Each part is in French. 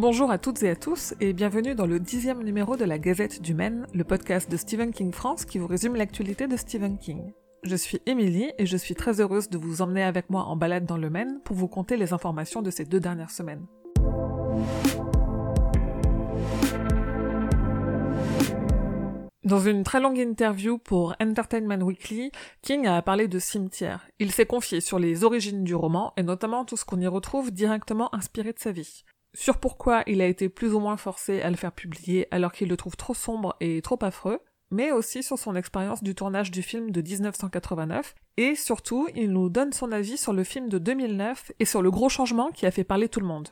Bonjour à toutes et à tous et bienvenue dans le dixième numéro de la Gazette du Maine, le podcast de Stephen King France qui vous résume l'actualité de Stephen King. Je suis Émilie et je suis très heureuse de vous emmener avec moi en balade dans le Maine pour vous conter les informations de ces deux dernières semaines. Dans une très longue interview pour Entertainment Weekly, King a parlé de cimetière. Il s'est confié sur les origines du roman et notamment tout ce qu'on y retrouve directement inspiré de sa vie. Sur pourquoi il a été plus ou moins forcé à le faire publier alors qu'il le trouve trop sombre et trop affreux, mais aussi sur son expérience du tournage du film de 1989, et surtout, il nous donne son avis sur le film de 2009 et sur le gros changement qui a fait parler tout le monde.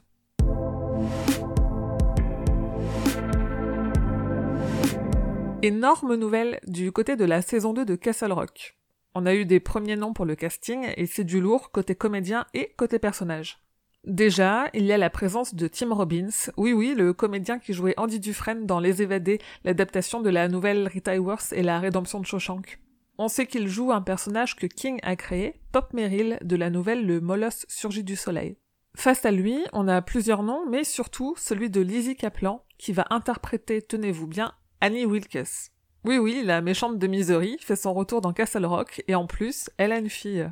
Énorme nouvelle du côté de la saison 2 de Castle Rock. On a eu des premiers noms pour le casting et c'est du lourd côté comédien et côté personnage. Déjà, il y a la présence de Tim Robbins, oui oui, le comédien qui jouait Andy Dufresne dans Les Évadés, l'adaptation de la nouvelle Rita Hayworth et la rédemption de Shawshank. On sait qu'il joue un personnage que King a créé, Pop Merrill, de la nouvelle Le Molosse surgit du soleil. Face à lui, on a plusieurs noms, mais surtout celui de Lizzie Kaplan, qui va interpréter, tenez-vous bien, Annie Wilkes. Oui oui, la méchante de Misery fait son retour dans Castle Rock, et en plus, elle a une fille.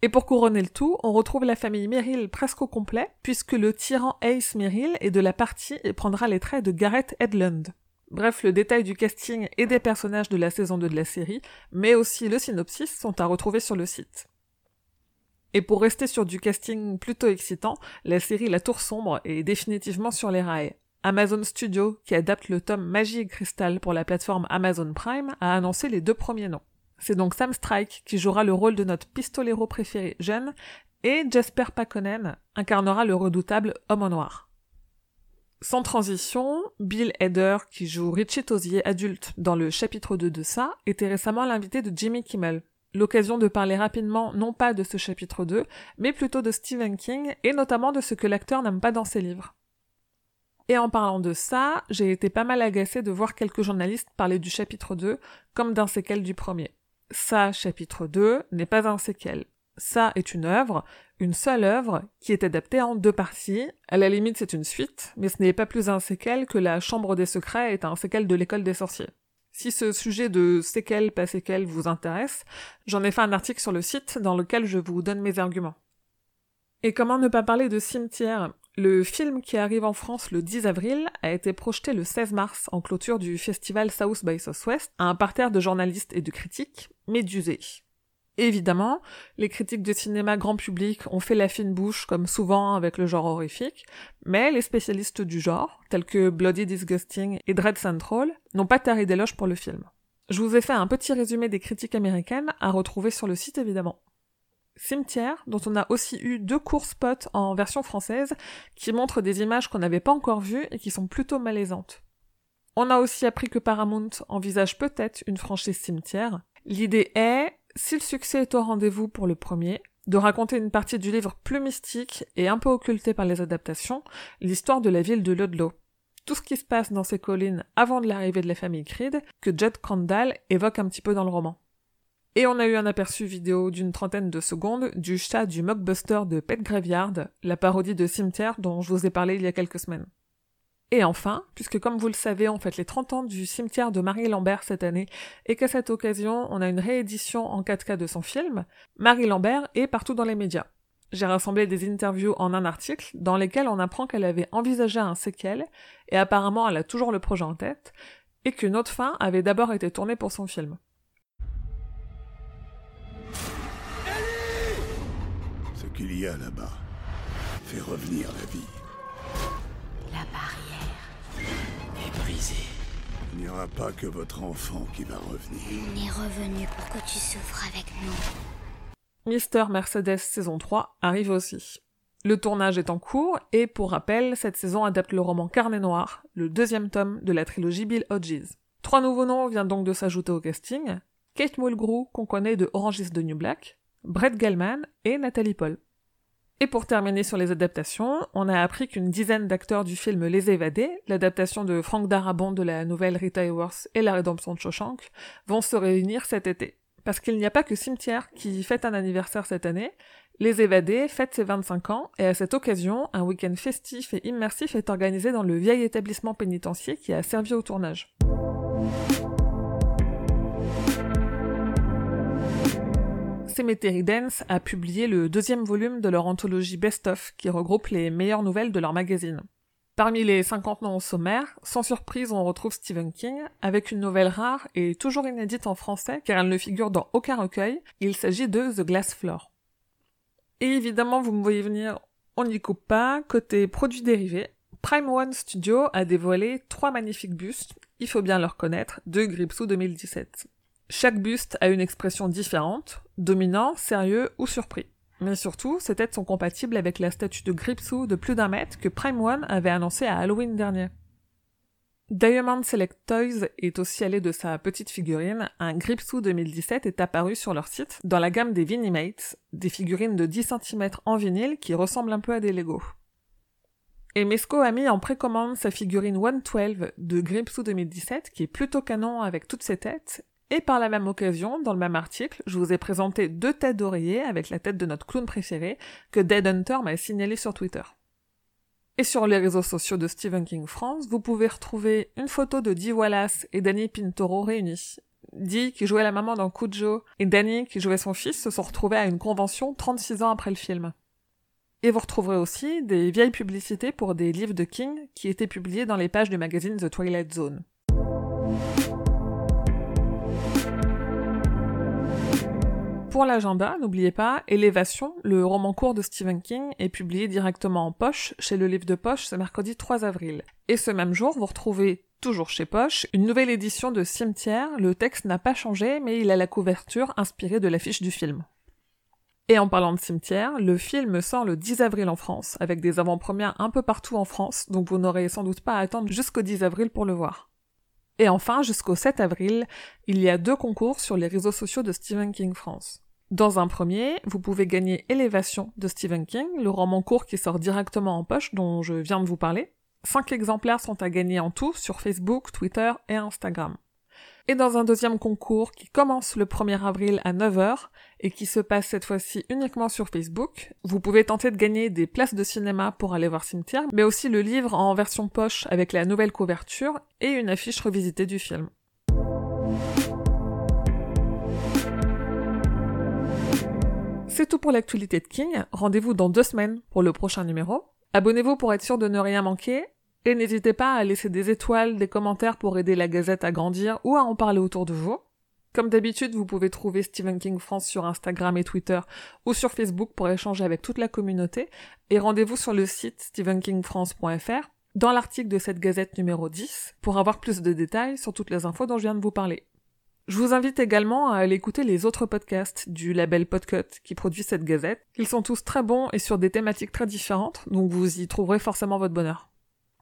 Et pour couronner le tout, on retrouve la famille Merrill presque au complet, puisque le tyran Ace Merrill est de la partie et prendra les traits de Garrett Edlund. Bref, le détail du casting et des personnages de la saison 2 de la série, mais aussi le synopsis sont à retrouver sur le site. Et pour rester sur du casting plutôt excitant, la série La Tour Sombre est définitivement sur les rails. Amazon Studio, qui adapte le tome Magie et Cristal pour la plateforme Amazon Prime, a annoncé les deux premiers noms. C'est donc Sam Strike qui jouera le rôle de notre pistolero préféré jeune, et Jasper Pakonen incarnera le redoutable homme en noir. Sans transition, Bill Hader, qui joue Richie Tosier adulte dans le chapitre 2 de ça, était récemment l'invité de Jimmy Kimmel. L'occasion de parler rapidement non pas de ce chapitre 2, mais plutôt de Stephen King et notamment de ce que l'acteur n'aime pas dans ses livres. Et en parlant de ça, j'ai été pas mal agacée de voir quelques journalistes parler du chapitre 2 comme d'un séquel du premier. Ça, chapitre 2, n'est pas un séquel. Ça est une œuvre, une seule œuvre, qui est adaptée en deux parties. À la limite, c'est une suite, mais ce n'est pas plus un séquel que la Chambre des Secrets est un séquel de l'école des sorciers. Si ce sujet de séquel, pas séquel vous intéresse, j'en ai fait un article sur le site dans lequel je vous donne mes arguments. Et comment ne pas parler de cimetière? Le film qui arrive en France le 10 avril a été projeté le 16 mars en clôture du festival South by Southwest à un parterre de journalistes et de critiques, médusés. Évidemment, les critiques de cinéma grand public ont fait la fine bouche comme souvent avec le genre horrifique, mais les spécialistes du genre, tels que Bloody Disgusting et Dread Central, n'ont pas taré d'éloges pour le film. Je vous ai fait un petit résumé des critiques américaines à retrouver sur le site évidemment. Cimetière, dont on a aussi eu deux courts spots en version française qui montrent des images qu'on n'avait pas encore vues et qui sont plutôt malaisantes. On a aussi appris que Paramount envisage peut-être une franchise cimetière. L'idée est, si le succès est au rendez-vous pour le premier, de raconter une partie du livre plus mystique et un peu occultée par les adaptations, l'histoire de la ville de Ludlow. Tout ce qui se passe dans ces collines avant de l'arrivée de la famille Creed, que Judd Crandall évoque un petit peu dans le roman. Et on a eu un aperçu vidéo d'une trentaine de secondes du chat du mockbuster de Pet Graveyard, la parodie de Cimetière dont je vous ai parlé il y a quelques semaines. Et enfin, puisque comme vous le savez, on fête les 30 ans du cimetière de Marie Lambert cette année, et qu'à cette occasion, on a une réédition en 4K de son film, Marie Lambert est partout dans les médias. J'ai rassemblé des interviews en un article dans lesquels on apprend qu'elle avait envisagé un séquel, et apparemment elle a toujours le projet en tête, et qu'une autre fin avait d'abord été tournée pour son film. Qu'il y a là-bas fait revenir la vie. La barrière est brisée. Il n'y aura pas que votre enfant qui va revenir. Il est revenu pour que tu souffres avec nous. Mister Mercedes saison 3 arrive aussi. Le tournage est en cours et pour rappel, cette saison adapte le roman Carnet Noir, le deuxième tome de la trilogie Bill Hodges. Trois nouveaux noms viennent donc de s'ajouter au casting. Kate Mulgrew, qu'on connaît de Orange is the New Black, Brett Gelman et Nathalie Paul. Et pour terminer sur les adaptations, on a appris qu'une dizaine d'acteurs du film Les Évadés, l'adaptation de Frank Darabont de la nouvelle Rita Hayworth et la rédemption de Shawshank, vont se réunir cet été. Parce qu'il n'y a pas que Cimetière qui fête un anniversaire cette année, Les Évadés fêtent ses 25 ans et à cette occasion, un week-end festif et immersif est organisé dans le vieil établissement pénitentiaire qui a servi au tournage. Cemetery Dance a publié le deuxième volume de leur anthologie Best of qui regroupe les meilleures nouvelles de leur magazine. Parmi les 50 noms au sommaire, sans surprise on retrouve Stephen King avec une nouvelle rare et toujours inédite en français car elle ne figure dans aucun recueil, il s'agit de The Glass Floor. Et évidemment, vous me voyez venir, on n'y coupe pas. Côté produits dérivés, Prime One Studio a dévoilé trois magnifiques bustes, il faut bien le reconnaître, de Gripsou 2017. Chaque buste a une expression différente, dominant, sérieux ou surpris. Mais surtout, ces têtes sont compatibles avec la statue de Gripsou de plus d'un mètre que Prime One avait annoncé à Halloween dernier. Diamond Select Toys est aussi allé de sa petite figurine, un Gripsou 2017 est apparu sur leur site dans la gamme des Vinimates, des figurines de 10 cm en vinyle qui ressemblent un peu à des Lego. Et Mesco a mis en précommande sa figurine 112 de Gripsou 2017 qui est plutôt canon avec toutes ses têtes, et par la même occasion, dans le même article, je vous ai présenté deux têtes d'oreiller avec la tête de notre clown préféré que Dead Hunter m'a signalé sur Twitter. Et sur les réseaux sociaux de Stephen King France, vous pouvez retrouver une photo de Dee Wallace et Danny Pintoro réunis. Dee, qui jouait la maman dans Cujo, et Danny, qui jouait son fils, se sont retrouvés à une convention 36 ans après le film. Et vous retrouverez aussi des vieilles publicités pour des livres de King qui étaient publiés dans les pages du magazine The Twilight Zone. Pour l'agenda, n'oubliez pas, Élévation, le roman court de Stephen King, est publié directement en poche chez le livre de poche ce mercredi 3 avril. Et ce même jour, vous retrouvez toujours chez Poche, une nouvelle édition de Cimetière. Le texte n'a pas changé, mais il a la couverture inspirée de l'affiche du film. Et en parlant de cimetière, le film sort le 10 avril en France, avec des avant-premières un peu partout en France, donc vous n'aurez sans doute pas à attendre jusqu'au 10 avril pour le voir. Et enfin, jusqu'au 7 avril, il y a deux concours sur les réseaux sociaux de Stephen King France. Dans un premier, vous pouvez gagner Élévation de Stephen King, le roman court qui sort directement en poche dont je viens de vous parler. Cinq exemplaires sont à gagner en tout sur Facebook, Twitter et Instagram. Et dans un deuxième concours qui commence le 1er avril à 9h et qui se passe cette fois-ci uniquement sur Facebook, vous pouvez tenter de gagner des places de cinéma pour aller voir Cimetière, mais aussi le livre en version poche avec la nouvelle couverture et une affiche revisitée du film. C'est tout pour l'actualité de King. Rendez-vous dans deux semaines pour le prochain numéro. Abonnez-vous pour être sûr de ne rien manquer. Et n'hésitez pas à laisser des étoiles, des commentaires pour aider la gazette à grandir ou à en parler autour de vous. Comme d'habitude, vous pouvez trouver Stephen King France sur Instagram et Twitter ou sur Facebook pour échanger avec toute la communauté. Et rendez-vous sur le site stephenkingfrance.fr dans l'article de cette gazette numéro 10 pour avoir plus de détails sur toutes les infos dont je viens de vous parler. Je vous invite également à aller écouter les autres podcasts du label Podcut qui produit cette gazette. Ils sont tous très bons et sur des thématiques très différentes, donc vous y trouverez forcément votre bonheur.